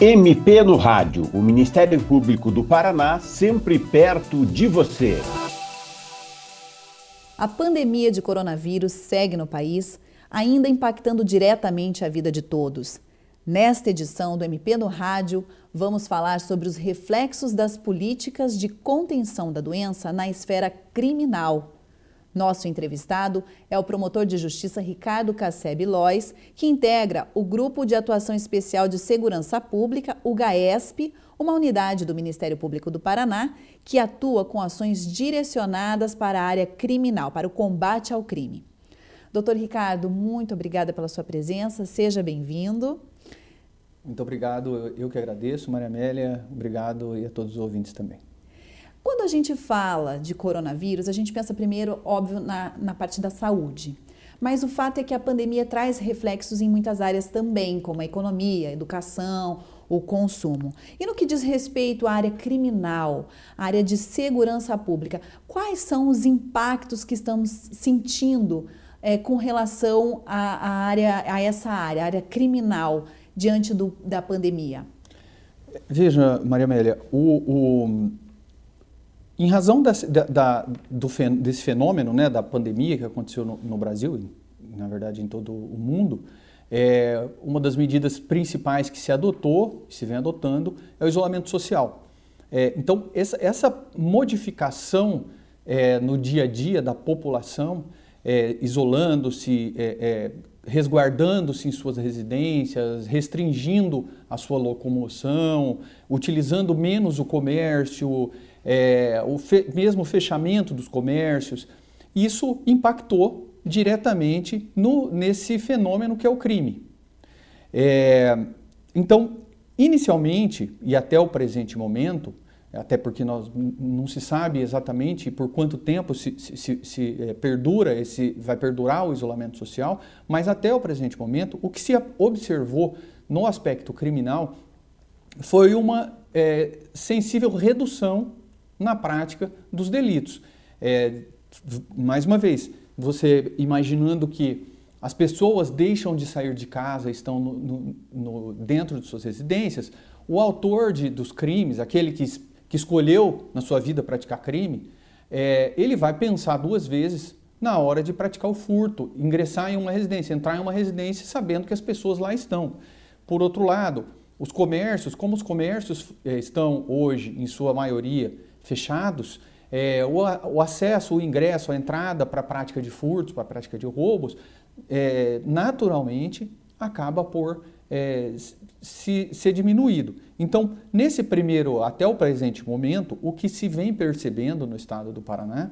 MP no Rádio, o Ministério Público do Paraná, sempre perto de você. A pandemia de coronavírus segue no país, ainda impactando diretamente a vida de todos. Nesta edição do MP no Rádio, vamos falar sobre os reflexos das políticas de contenção da doença na esfera criminal. Nosso entrevistado é o promotor de justiça Ricardo Casseb Lois, que integra o Grupo de Atuação Especial de Segurança Pública, o GAESP, uma unidade do Ministério Público do Paraná que atua com ações direcionadas para a área criminal, para o combate ao crime. Doutor Ricardo, muito obrigada pela sua presença, seja bem-vindo. Muito obrigado, eu que agradeço, Maria Amélia, obrigado e a todos os ouvintes também. Quando a gente fala de coronavírus, a gente pensa primeiro, óbvio, na, na parte da saúde. Mas o fato é que a pandemia traz reflexos em muitas áreas também, como a economia, a educação, o consumo. E no que diz respeito à área criminal, à área de segurança pública, quais são os impactos que estamos sentindo é, com relação à, à, área, a essa área, a área criminal, diante do, da pandemia? Veja, Maria Amélia, o, o em razão desse, da, do, desse fenômeno né, da pandemia que aconteceu no, no Brasil, na verdade em todo o mundo, é, uma das medidas principais que se adotou, se vem adotando, é o isolamento social. É, então, essa, essa modificação é, no dia a dia da população, é, isolando-se, é, é, resguardando-se em suas residências, restringindo a sua locomoção, utilizando menos o comércio, é, o fe mesmo fechamento dos comércios, isso impactou diretamente no, nesse fenômeno que é o crime. É, então, inicialmente e até o presente momento, até porque nós não se sabe exatamente por quanto tempo se, se, se, se é, perdura esse, vai perdurar o isolamento social, mas até o presente momento, o que se observou no aspecto criminal foi uma é, sensível redução na prática dos delitos. É, mais uma vez, você imaginando que as pessoas deixam de sair de casa, estão no, no, no, dentro de suas residências, o autor de, dos crimes, aquele que, que escolheu na sua vida praticar crime, é, ele vai pensar duas vezes na hora de praticar o furto, ingressar em uma residência, entrar em uma residência sabendo que as pessoas lá estão. Por outro lado, os comércios, como os comércios é, estão hoje, em sua maioria, fechados, é, o, o, acesso, o ingresso, a entrada para a prática de furtos, para a prática de roubos, é, naturalmente acaba por é, se, ser diminuído. Então, nesse primeiro, até o presente momento, o que se vem percebendo no estado do Paraná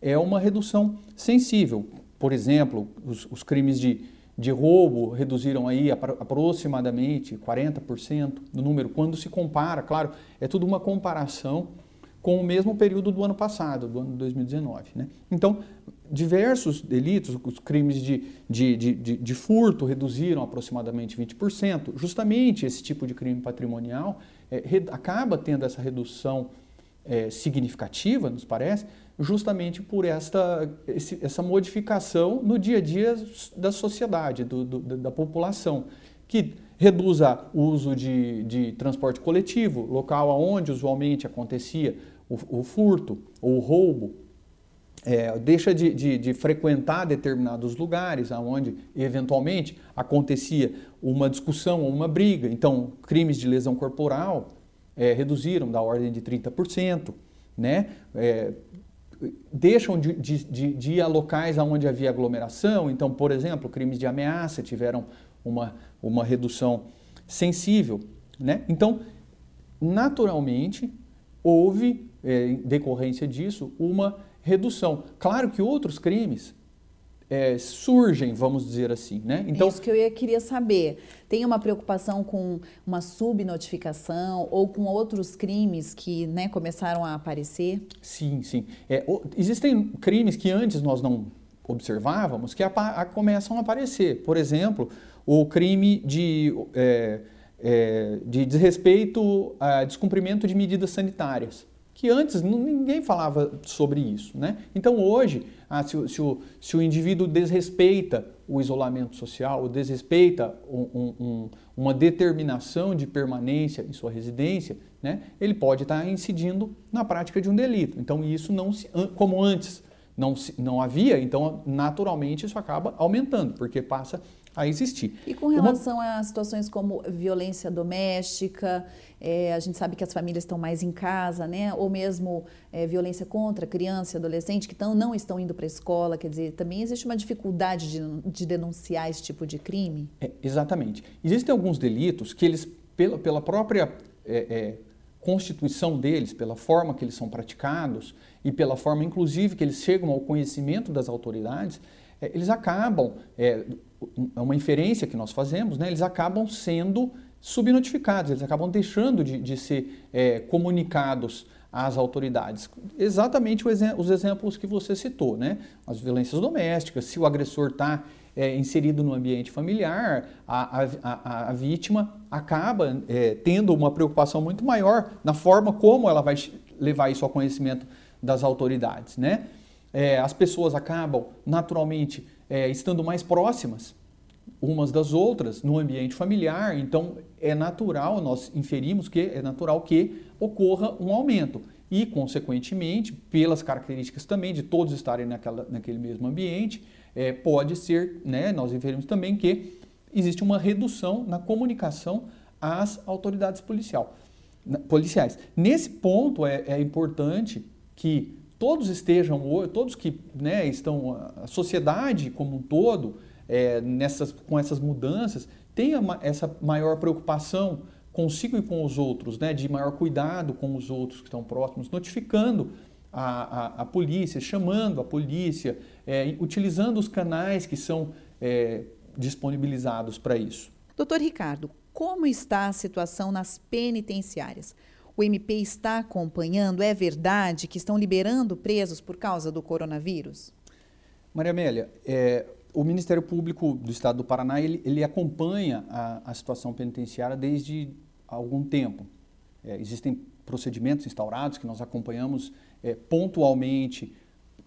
é uma redução sensível. Por exemplo, os, os crimes de, de roubo reduziram aí aproximadamente 40% do número, quando se compara, claro, é tudo uma comparação com o mesmo período do ano passado, do ano 2019. Né? Então, diversos delitos, os crimes de, de, de, de, de furto reduziram aproximadamente 20%. Justamente esse tipo de crime patrimonial é, acaba tendo essa redução é, significativa, nos parece, justamente por esta, esse, essa modificação no dia a dia da sociedade, do, do, da população, que reduza o uso de, de transporte coletivo, local onde usualmente acontecia o, o furto ou o roubo, é, deixa de, de, de, frequentar determinados lugares onde eventualmente acontecia uma discussão ou uma briga. Então, crimes de lesão corporal é, reduziram da ordem de 30%, né? É, deixam de, de, de, ir a locais onde havia aglomeração. Então, por exemplo, crimes de ameaça tiveram uma, uma redução sensível. Né? Então, naturalmente, houve é, em decorrência disso, uma redução. Claro que outros crimes é, surgem, vamos dizer assim, né? Então, Isso que eu ia, queria saber. Tem uma preocupação com uma subnotificação ou com outros crimes que né, começaram a aparecer? Sim, sim. É, existem crimes que antes nós não observávamos que a, a, começam a aparecer. Por exemplo, o crime de, é, é de desrespeito a descumprimento de medidas sanitárias que antes ninguém falava sobre isso. Né? Então hoje, ah, se, se, o, se, o, indivíduo desrespeita o isolamento social, ou desrespeita um, um, uma determinação de permanência em sua residência, né, ele pode estar incidindo na prática de um delito. Então, isso não se, como antes não, não havia, então naturalmente isso acaba aumentando, porque passa a existir. E com relação Uma... a situações como violência doméstica, é, a gente sabe que as famílias estão mais em casa, né? Ou mesmo é, violência contra criança e adolescente que tão, não estão indo para a escola, quer dizer, também existe uma dificuldade de, de denunciar esse tipo de crime? É, exatamente. Existem alguns delitos que eles, pela, pela própria é, é, constituição deles, pela forma que eles são praticados e pela forma, inclusive, que eles chegam ao conhecimento das autoridades, é, eles acabam, é, é uma inferência que nós fazemos, né, eles acabam sendo subnotificados, eles acabam deixando de, de ser é, comunicados às autoridades. Exatamente os exemplos que você citou, né? As violências domésticas, se o agressor está é, inserido no ambiente familiar, a, a, a, a vítima acaba é, tendo uma preocupação muito maior na forma como ela vai levar isso ao conhecimento das autoridades, né? É, as pessoas acabam naturalmente é, estando mais próximas umas das outras no ambiente familiar, então é natural, nós inferimos que é natural que ocorra um aumento. E, consequentemente, pelas características também de todos estarem naquela, naquele mesmo ambiente, é, pode ser, né, nós inferimos também que existe uma redução na comunicação às autoridades policial, policiais. Nesse ponto é, é importante que todos estejam, todos que né, estão, a sociedade como um todo, é, nessas, com essas mudanças, tenha essa maior preocupação consigo e com os outros, né, de maior cuidado com os outros que estão próximos, notificando a, a, a polícia, chamando a polícia, é, utilizando os canais que são é, disponibilizados para isso. Doutor Ricardo, como está a situação nas penitenciárias? O MP está acompanhando? É verdade que estão liberando presos por causa do coronavírus? Maria Amélia, é, o Ministério Público do Estado do Paraná ele, ele acompanha a, a, situação penitenciária desde algum tempo. É, existem procedimentos instaurados que nós acompanhamos é, pontualmente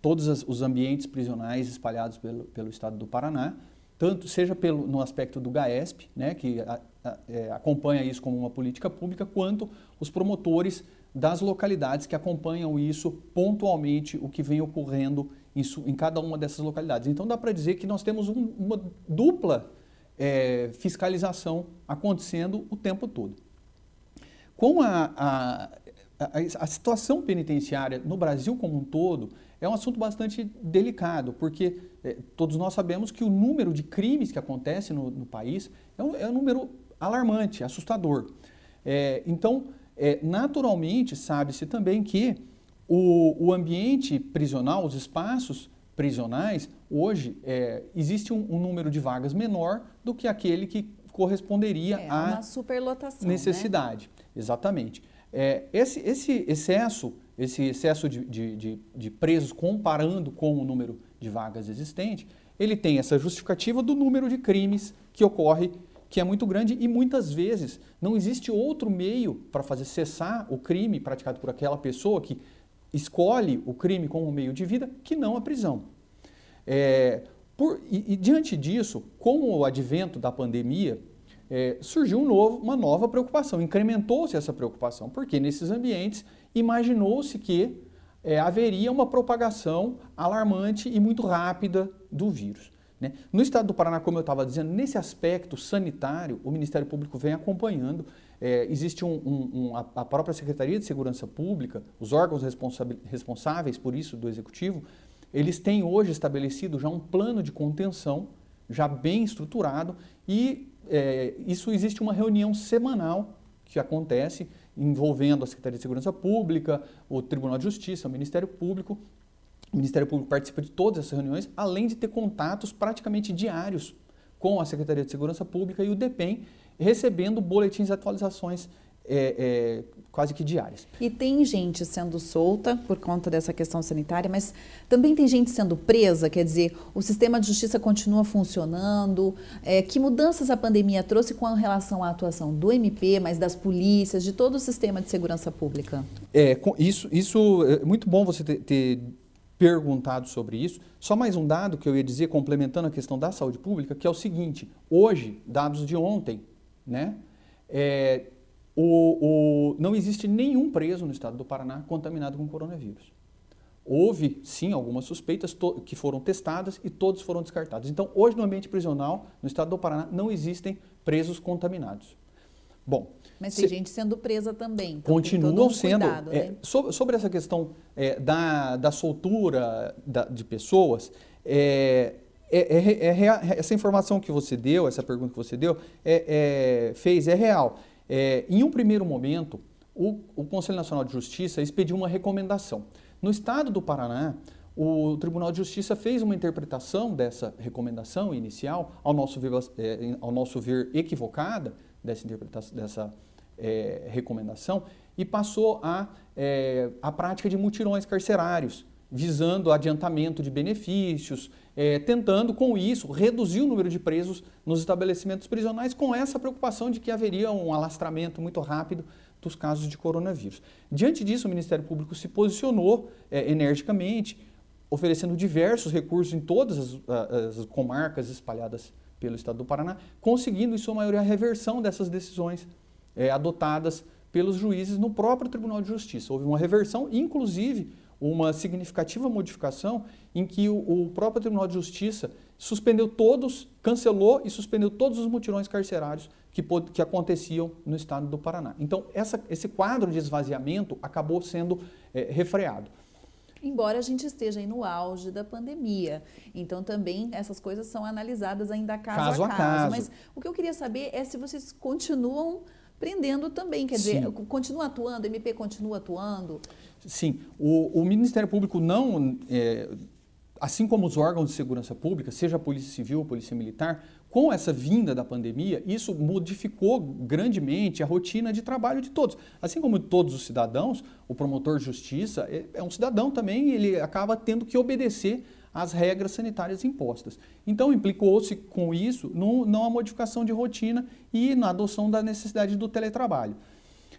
todos as, os ambientes prisionais espalhados pelo, pelo Estado do Paraná, tanto seja pelo, no aspecto do GAESP, né, que a, é, acompanha isso como uma política pública, quanto os promotores das localidades que acompanham isso pontualmente, o que vem ocorrendo em, em cada uma dessas localidades. Então dá para dizer que nós temos um, uma dupla é, fiscalização acontecendo o tempo todo. Com a, a, a, a situação penitenciária no Brasil como um todo, é um assunto bastante delicado, porque é, todos nós sabemos que o número de crimes que acontecem no, no país é um, é um número alarmante, assustador. É, então, é, naturalmente, sabe-se também que o, o, ambiente prisional, os espaços prisionais, hoje existe um, um, número de vagas menor do que aquele que corresponderia é, à né? necessidade. Né? Exatamente. É, esse, esse excesso, esse excesso de, de, de, de presos comparando com o número de vagas existente, ele tem essa justificativa do número de crimes que ocorre que é muito grande e muitas vezes não existe outro meio para fazer cessar o crime praticado por aquela pessoa que escolhe o crime como meio de vida que não a prisão. É, por, e, e, diante disso, com o advento da pandemia, é, surgiu um novo, uma nova preocupação, incrementou-se essa preocupação, porque nesses ambientes imaginou-se que é, haveria uma propagação alarmante e muito rápida do vírus. Né? No estado do Paraná, como eu estava dizendo, nesse aspecto sanitário, o Ministério Público vem acompanhando. É, existe um, um, um, a própria Secretaria de Segurança Pública, os órgãos responsáveis por isso do Executivo, eles têm hoje estabelecido já um plano de contenção, já bem estruturado, e é, isso existe uma reunião semanal que acontece envolvendo a Secretaria de Segurança Pública, o Tribunal de Justiça, o Ministério Público, o Ministério Público participa de todas essas reuniões, além de ter contatos praticamente diários com a Secretaria de Segurança Pública e o DEPEN, recebendo boletins e atualizações é, é, quase que diárias. E tem gente sendo solta por conta dessa questão sanitária, mas também tem gente sendo presa, quer dizer, o sistema de justiça continua funcionando. É, que mudanças a pandemia trouxe com relação à atuação do MP, mas das polícias, de todo o sistema de segurança pública? É, isso, isso é muito bom você ter, ter perguntado sobre isso. Só mais um dado que eu ia dizer, complementando a questão da saúde pública, que é o seguinte: hoje, dados de ontem, né? É, o, o, não existe nenhum preso no estado do Paraná contaminado com coronavírus. Houve, sim, algumas suspeitas que foram testadas e todos foram descartados. Então, hoje no ambiente prisional, no estado do Paraná, não existem presos contaminados. Bom. Mas tem se, gente sendo presa também. Então continuam um sendo. Cuidado, é, né? sobre, sobre, essa questão é, da, da soltura da, de pessoas, é, é, é, é essa informação que você deu, essa pergunta que você deu, fez, é real. Em um primeiro momento, o, o Conselho Nacional de Justiça expediu uma recomendação. No estado do Paraná, o Tribunal de Justiça fez uma interpretação dessa recomendação inicial, ao nosso ver, é, ao nosso ver equivocada, dessa, interpretação, dessa é, recomendação, e passou a, é, a prática de mutirões carcerários, visando adiantamento de benefícios, é, tentando com isso reduzir o número de presos nos estabelecimentos prisionais, com essa preocupação de que haveria um alastramento muito rápido dos casos de coronavírus. Diante disso, o Ministério Público se posicionou é, energicamente, oferecendo diversos recursos em todas as, as, comarcas espalhadas pelo Estado do Paraná, conseguindo, em sua maioria, a reversão dessas decisões é, adotadas pelos juízes no próprio Tribunal de Justiça. Houve uma reversão, inclusive uma significativa modificação em que o, o próprio Tribunal de Justiça suspendeu todos, cancelou e suspendeu todos os mutirões carcerários que, que aconteciam no estado do Paraná. Então, essa, esse quadro de esvaziamento acabou sendo é, refreado. Embora a gente esteja aí no auge da pandemia. Então, também essas coisas são analisadas ainda caso, caso a, caso. a caso. Mas o que eu queria saber é se vocês continuam prendendo também, quer Sim. dizer, continua atuando, MP continua atuando? Sim, o, o Ministério Público não, é, assim como os órgãos de segurança pública, seja a Polícia Civil, a Polícia Militar, com essa vinda da pandemia, isso modificou grandemente a rotina de trabalho de todos. Assim como todos os cidadãos, o promotor de justiça é, é um cidadão também, ele acaba tendo que obedecer às regras sanitárias impostas. Então, implicou-se com isso no, não modificação de rotina e na adoção da necessidade do teletrabalho.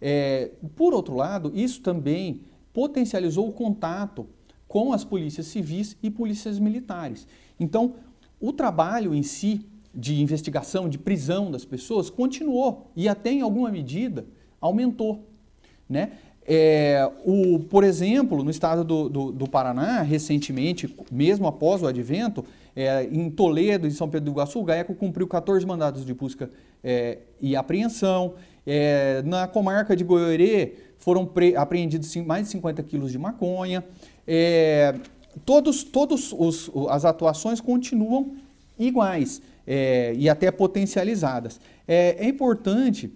É, por outro lado, isso também potencializou o contato com as polícias civis e polícias militares. Então, o trabalho em si de investigação, de prisão das pessoas, continuou e até em alguma medida aumentou. Né? É, o, por exemplo, no estado do, do, do, Paraná, recentemente, mesmo após o advento, é, em Toledo e São Pedro do Iguaçu, o GAECO cumpriu 14 mandados de busca é, e apreensão. É, na comarca de Goiorê foram apreendidos mais de 50 quilos de maconha. É, todos todos os, as atuações continuam iguais é, e até potencializadas. É, é importante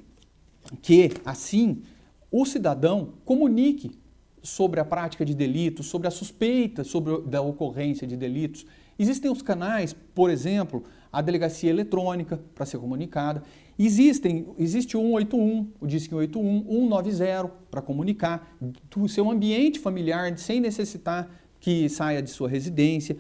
que, assim, o cidadão comunique sobre a prática de delitos, sobre a suspeita sobre da ocorrência de delitos. Existem os canais, por exemplo, a delegacia eletrônica para ser comunicada. Existem, existe o 181, o Disque 181, 190 para comunicar do seu ambiente familiar sem necessitar que saia de sua residência.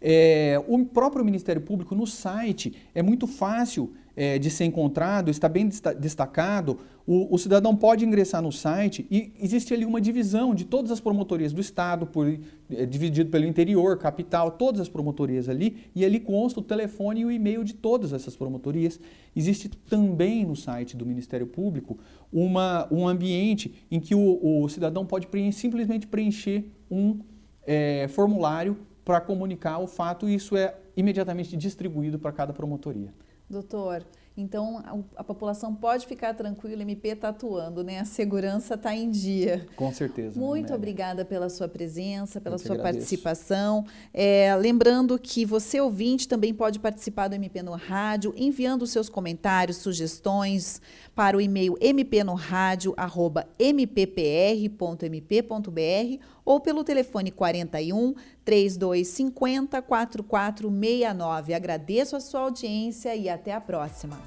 É, o próprio Ministério Público no site é muito fácil é, de ser encontrado, está bem destacado. O, o, cidadão pode ingressar no site e existe ali uma divisão de todas as promotorias do Estado, por, é, dividido pelo interior, capital, todas as promotorias ali, e ali consta o telefone e o e-mail de todas essas promotorias. Existe também no site do Ministério Público uma, um ambiente em que o, o cidadão pode simplesmente preencher um é, formulário para comunicar o fato e isso é imediatamente distribuído para cada promotoria. Doutor, então a, a, população pode ficar tranquila, o MP está atuando, né? A segurança está em dia. Com certeza. Muito obrigada pela sua presença, pela sua agradeço. participação. É, lembrando que você, ouvinte, também pode participar do MP no Rádio, enviando seus comentários, sugestões para o e-mail mpnoradio.mppr.mp.br ou pelo telefone 41 3250 4469. Agradeço a sua audiência e até a próxima.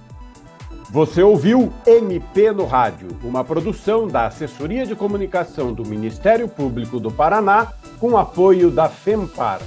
Você ouviu MP no Rádio, uma produção da Assessoria de Comunicação do Ministério Público do Paraná, com apoio da FEMPAR.